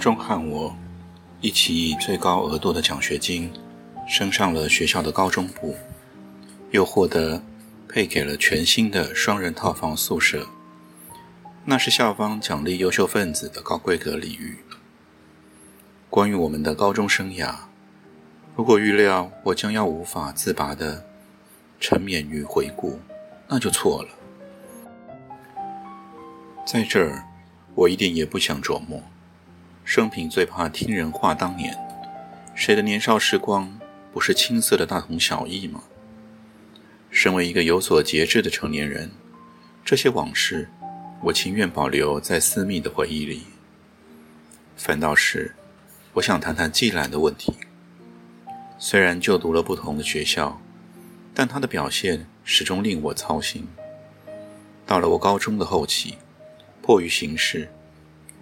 阿忠和我一起以最高额度的奖学金升上了学校的高中部，又获得配给了全新的双人套房宿舍，那是校方奖励优秀分子的高规格礼遇。关于我们的高中生涯，如果预料我将要无法自拔的沉湎于回顾，那就错了。在这儿，我一点也不想琢磨。生平最怕听人话当年，谁的年少时光不是青涩的大同小异吗？身为一个有所节制的成年人，这些往事我情愿保留在私密的回忆里。反倒是，我想谈谈季兰的问题。虽然就读了不同的学校，但他的表现始终令我操心。到了我高中的后期，迫于形势。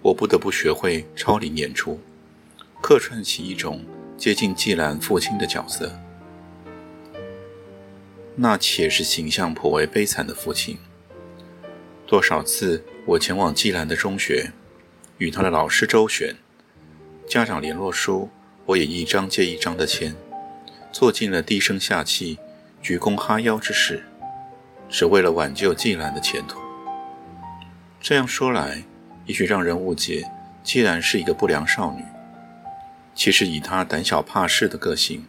我不得不学会超龄演出，客串起一种接近季兰父亲的角色。那且是形象颇为悲惨的父亲。多少次我前往季兰的中学，与他的老师周旋，家长联络书我也一张接一张的签，做尽了低声下气、鞠躬哈腰之事，只为了挽救季兰的前途。这样说来。也许让人误解，既然是一个不良少女，其实以她胆小怕事的个性，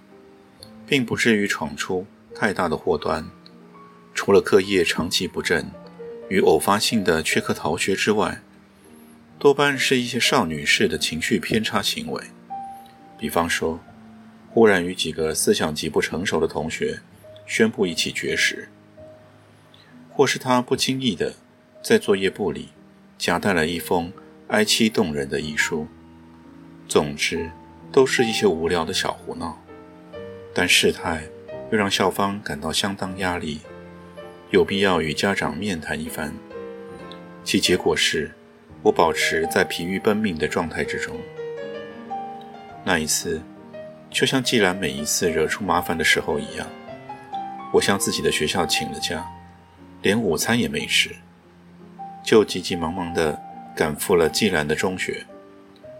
并不至于闯出太大的祸端。除了课业长期不振与偶发性的缺课逃学之外，多半是一些少女式的情绪偏差行为。比方说，忽然与几个思想极不成熟的同学宣布一起绝食，或是她不经意的在作业簿里。夹带了一封哀凄动人的遗书。总之，都是一些无聊的小胡闹，但事态又让校方感到相当压力，有必要与家长面谈一番。其结果是，我保持在疲于奔命的状态之中。那一次，就像既然每一次惹出麻烦的时候一样，我向自己的学校请了假，连午餐也没吃。就急急忙忙地赶赴了季兰的中学，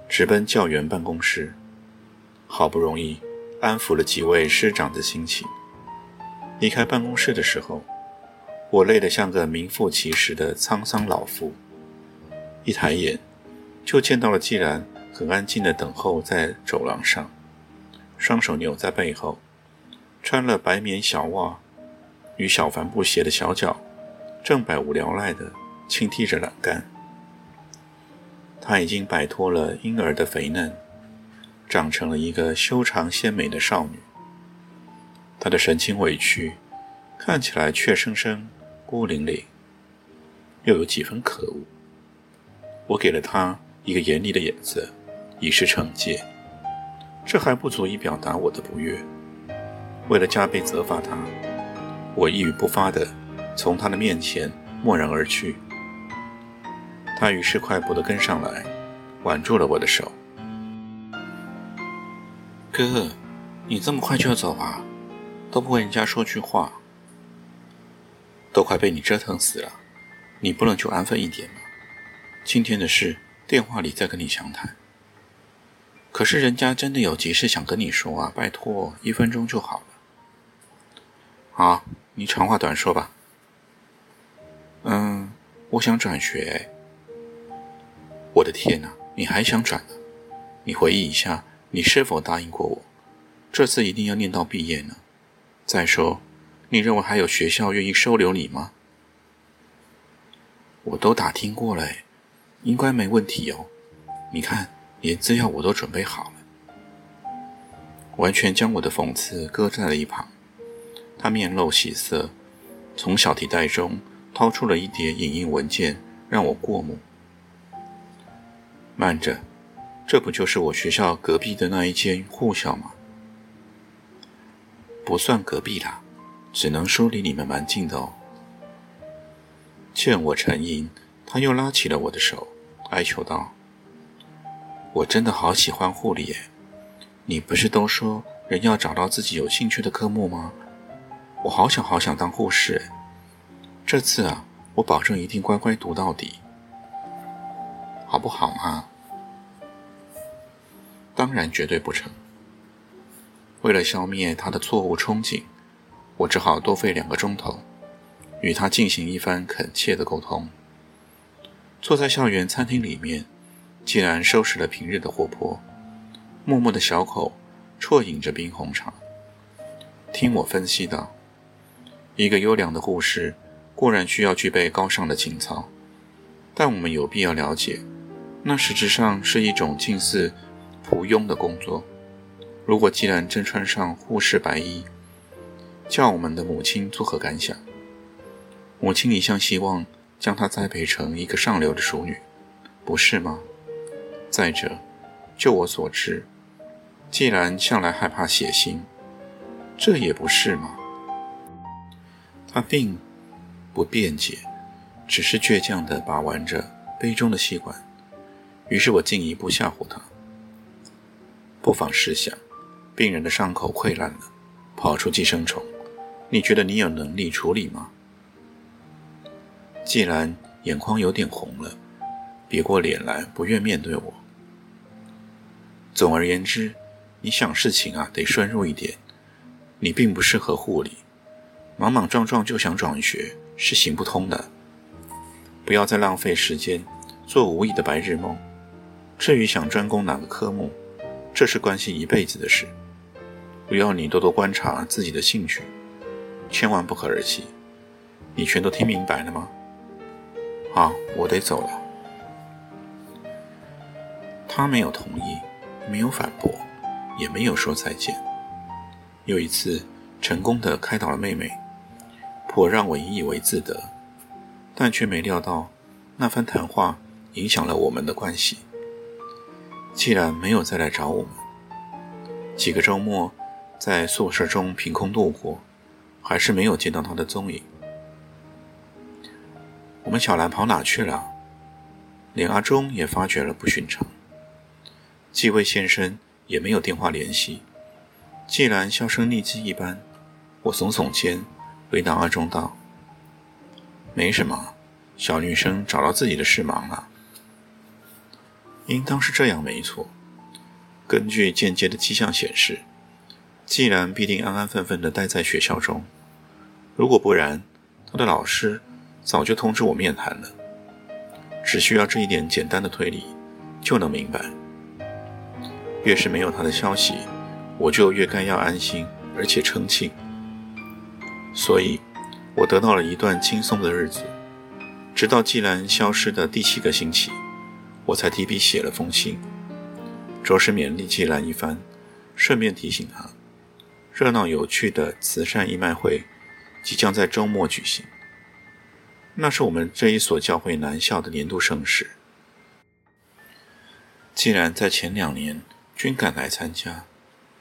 直奔教员办公室。好不容易安抚了几位师长的心情，离开办公室的时候，我累得像个名副其实的沧桑老妇。一抬眼，就见到了季兰很安静地等候在走廊上，双手扭在背后，穿了白棉小袜与小帆布鞋的小脚，正百无聊赖的。轻踢着栏杆，她已经摆脱了婴儿的肥嫩，长成了一个修长鲜美的少女。她的神情委屈，看起来怯生生、孤零零，又有几分可恶。我给了她一个严厉的眼色，以示惩戒。这还不足以表达我的不悦。为了加倍责罚她，我一语不发地从她的面前蓦然而去。他于是快步地跟上来，挽住了我的手。哥，你这么快就要走啊？都不跟人家说句话，都快被你折腾死了，你不能就安分一点吗？今天的事，电话里再跟你详谈。可是人家真的有急事想跟你说啊，拜托，一分钟就好了。好，你长话短说吧。嗯，我想转学。我的天哪！你还想转呢？你回忆一下，你是否答应过我，这次一定要念到毕业呢？再说，你认为还有学校愿意收留你吗？我都打听过了，应该没问题哦。你看，连资料我都准备好了，完全将我的讽刺搁在了一旁。他面露喜色，从小提袋中掏出了一叠影印文件，让我过目。慢着，这不就是我学校隔壁的那一间护校吗？不算隔壁啦，只能说离你们蛮近的哦。见我沉吟，他又拉起了我的手，哀求道：“我真的好喜欢护理耶！你不是都说人要找到自己有兴趣的科目吗？我好想好想当护士这次啊，我保证一定乖乖读到底，好不好嘛？当然绝对不成。为了消灭他的错误憧憬，我只好多费两个钟头，与他进行一番恳切的沟通。坐在校园餐厅里面，竟然收拾了平日的活泼。默默的小口啜饮着冰红茶，听我分析道：“一个优良的护士固然需要具备高尚的情操，但我们有必要了解，那实质上是一种近似仆庸的工作。如果既然真穿上护士白衣，叫我们的母亲作何感想？母亲一向希望将她栽培成一个上流的淑女，不是吗？再者，就我所知。”既然向来害怕血腥，这也不是吗？他并不辩解，只是倔强地把玩着杯中的吸管。于是我进一步吓唬他：不妨试想，病人的伤口溃烂了，跑出寄生虫，你觉得你有能力处理吗？既然眼眶有点红了，别过脸来，不愿面对我。总而言之。你想事情啊，得深入一点。你并不适合护理，莽莽撞撞就想转学是行不通的。不要再浪费时间做无益的白日梦。至于想专攻哪个科目，这是关系一辈子的事。我要你多多观察自己的兴趣，千万不可儿戏。你全都听明白了吗？好，我得走了。他没有同意，没有反驳。也没有说再见。又一次成功的开导了妹妹，颇让我引以为自得，但却没料到那番谈话影响了我们的关系。既然没有再来找我们，几个周末在宿舍中凭空度过，还是没有见到他的踪影。我们小兰跑哪去了？连阿忠也发觉了不寻常，既未现身。也没有电话联系，既然销声匿迹一般，我耸耸肩，回答阿忠道：“没什么，小女生找到自己的事忙了。”应当是这样没错。根据间接的迹象显示，既然必定安安分分地待在学校中，如果不然，他的老师早就通知我面谈了。只需要这一点简单的推理，就能明白。越是没有他的消息，我就越该要安心，而且称庆。所以，我得到了一段轻松的日子，直到季兰消失的第七个星期，我才提笔写了封信，着实勉励季兰一番，顺便提醒他，热闹有趣的慈善义卖会即将在周末举行，那是我们这一所教会男校的年度盛事。既然在前两年。均赶来参加，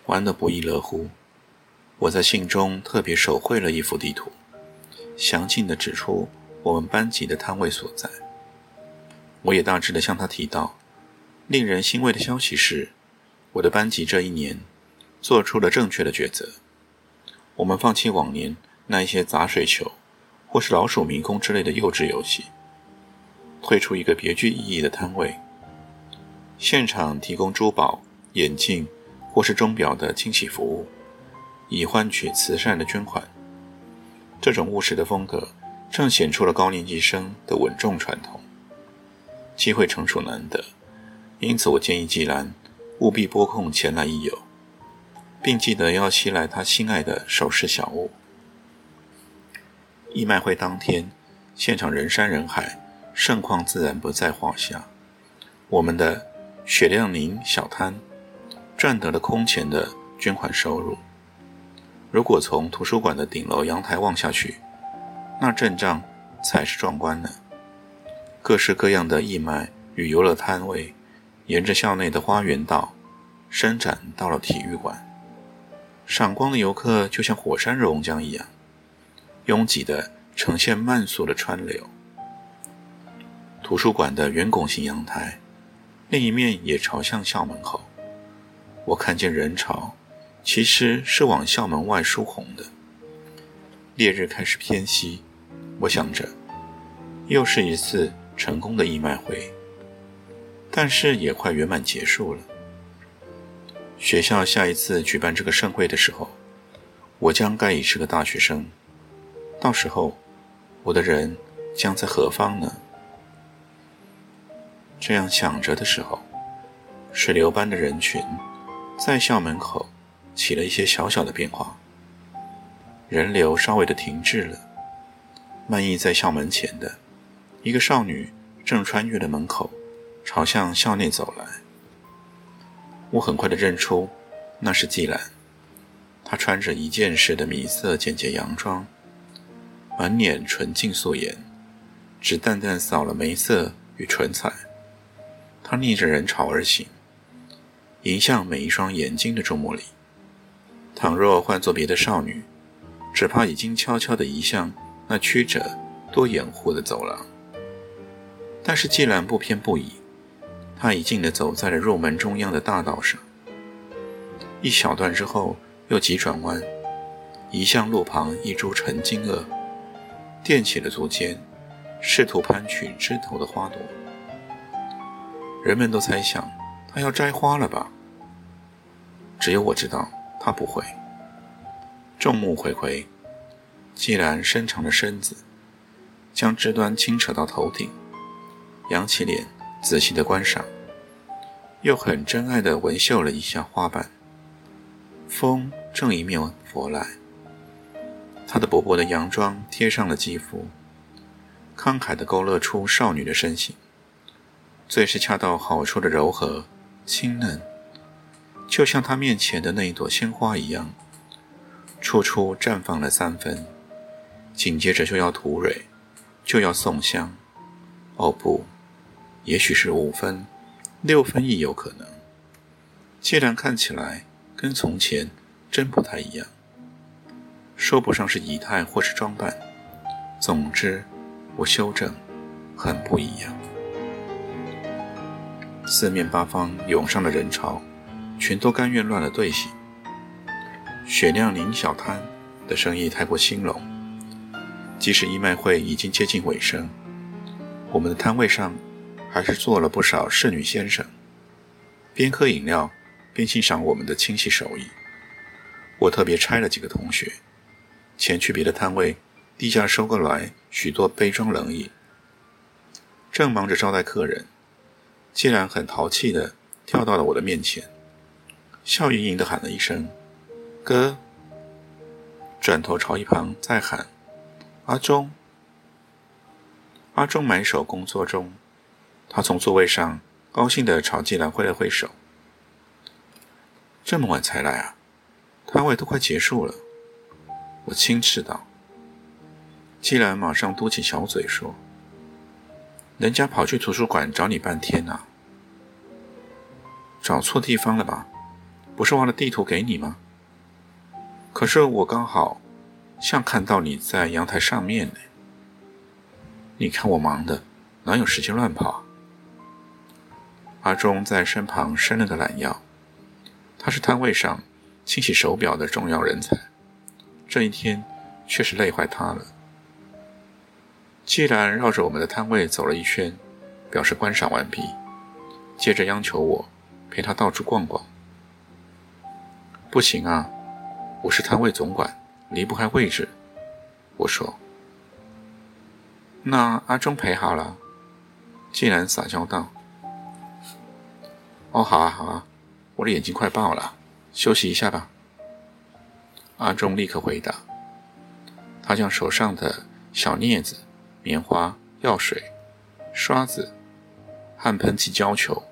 玩得不亦乐乎。我在信中特别手绘了一幅地图，详尽地指出我们班级的摊位所在。我也大致地向他提到，令人欣慰的消息是，我的班级这一年做出了正确的抉择。我们放弃往年那一些砸水球或是老鼠迷宫之类的幼稚游戏，推出一个别具意义的摊位，现场提供珠宝。眼镜或是钟表的清洗服务，以换取慈善的捐款。这种务实的风格，正显出了高年级生的稳重传统。机会成熟难得，因此我建议季兰务必拨空前来一游，并记得要携来他心爱的首饰小物。义卖会当天，现场人山人海，盛况自然不在话下。我们的雪亮宁小摊。赚得了空前的捐款收入。如果从图书馆的顶楼阳台望下去，那阵仗才是壮观呢。各式各样的义卖与游乐摊位，沿着校内的花园道伸展到了体育馆。赏光的游客就像火山熔浆一样，拥挤的呈现慢速的川流。图书馆的圆拱形阳台，另一面也朝向校门口。我看见人潮，其实是往校门外疏洪的。烈日开始偏西，我想着，又是一次成功的义卖会，但是也快圆满结束了。学校下一次举办这个盛会的时候，我将该已是个大学生。到时候，我的人将在何方呢？这样想着的时候，水流般的人群在校门口起了一些小小的变化，人流稍微的停滞了。漫溢在校门前的一个少女正穿越了门口，朝向校内走来。我很快的认出，那是季兰。她穿着一件式的米色简洁洋装，满脸纯净素颜，只淡淡扫了眉色与唇彩。她逆着人潮而行，迎向每一双眼睛的注目礼。倘若换做别的少女，只怕已经悄悄地移向那曲折多掩护的走廊。但是季兰不偏不倚。他一劲地走在了入门中央的大道上，一小段之后又急转弯，移向路旁一株沉金萼，垫起了足尖，试图攀取枝头的花朵。人们都猜想他要摘花了吧？只有我知道他不会。众目睽睽，季兰伸长了身子，将枝端轻扯到头顶，扬起脸。仔细的观赏，又很珍爱的闻嗅了一下花瓣。风正迎面拂来，她的薄薄的洋装贴上了肌肤，慷慨的勾勒出少女的身形，最是恰到好处的柔和清嫩，就像她面前的那一朵鲜花一样，处处绽放了三分，紧接着就要吐蕊，就要送香。哦不！也许是五分、六分亦有可能。既然看起来跟从前真不太一样，说不上是仪态或是装扮，总之，我修正，很不一样。四面八方涌上的人潮，全都甘愿乱了队形。雪亮林小摊的生意太过兴隆，即使义卖会已经接近尾声，我们的摊位上。还是做了不少侍女先生，边喝饮料边欣赏我们的清洗手艺。我特别差了几个同学，前去别的摊位低价收过来许多杯装冷饮。正忙着招待客人，竟然很淘气的跳到了我的面前，笑盈盈的喊了一声“哥”，转头朝一旁再喊“阿忠”。阿忠埋首工作中。他从座位上高兴地朝季兰挥了挥手。这么晚才来啊？摊位都快结束了。我轻斥道。季兰马上嘟起小嘴说：“人家跑去图书馆找你半天呢，找错地方了吧？不是忘了地图给你吗？可是我刚好像看到你在阳台上面呢。你看我忙的，哪有时间乱跑？”阿忠在身旁伸了个懒腰，他是摊位上清洗手表的重要人才，这一天确实累坏他了。既然绕着我们的摊位走了一圈，表示观赏完毕，接着央求我陪他到处逛逛。不行啊，我是摊位总管，离不开位置。我说：“那阿忠陪好了。”既然撒娇道。哦，好啊，好啊，我的眼睛快爆了，休息一下吧。阿忠立刻回答。他将手上的小镊子、棉花、药水、刷子和喷气胶球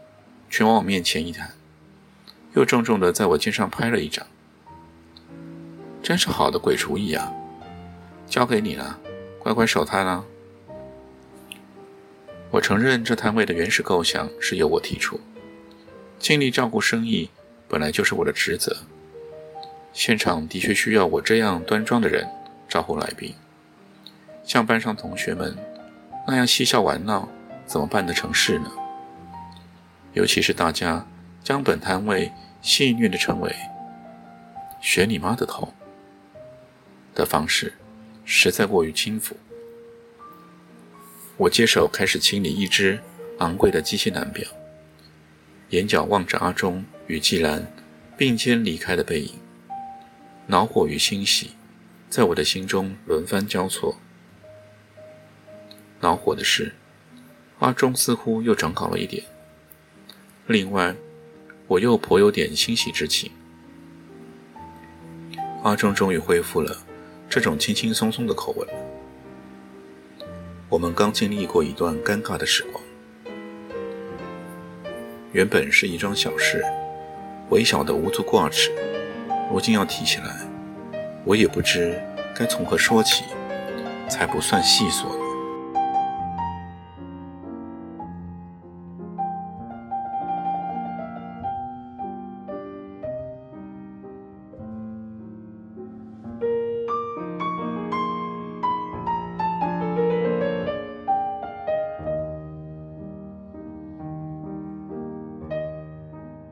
全往我面前一摊，又重重的在我肩上拍了一掌。真是好的鬼主意啊！交给你了，乖乖守摊啊。我承认这摊位的原始构想是由我提出，尽力照顾生意本来就是我的职责。现场的确需要我这样端庄的人招呼来宾，像班上同学们那样嬉笑玩闹，怎么办得成事呢？尤其是大家将本摊位戏谑地称为“学你妈的头”的方式，实在过于轻浮。我接手开始清理一只昂贵的机械男表，眼角望着阿忠与季兰并肩离开的背影，恼火与欣喜在我的心中轮番交错。恼火的是，阿忠似乎又长高了一点。另外，我又颇有点欣喜之情。阿忠终于恢复了这种轻轻松松的口吻。我们刚经历过一段尴尬的时光，原本是一桩小事，微小的无足挂齿，如今要提起来，我也不知该从何说起，才不算细琐。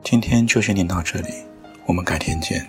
今天就先念到这里，我们改天见。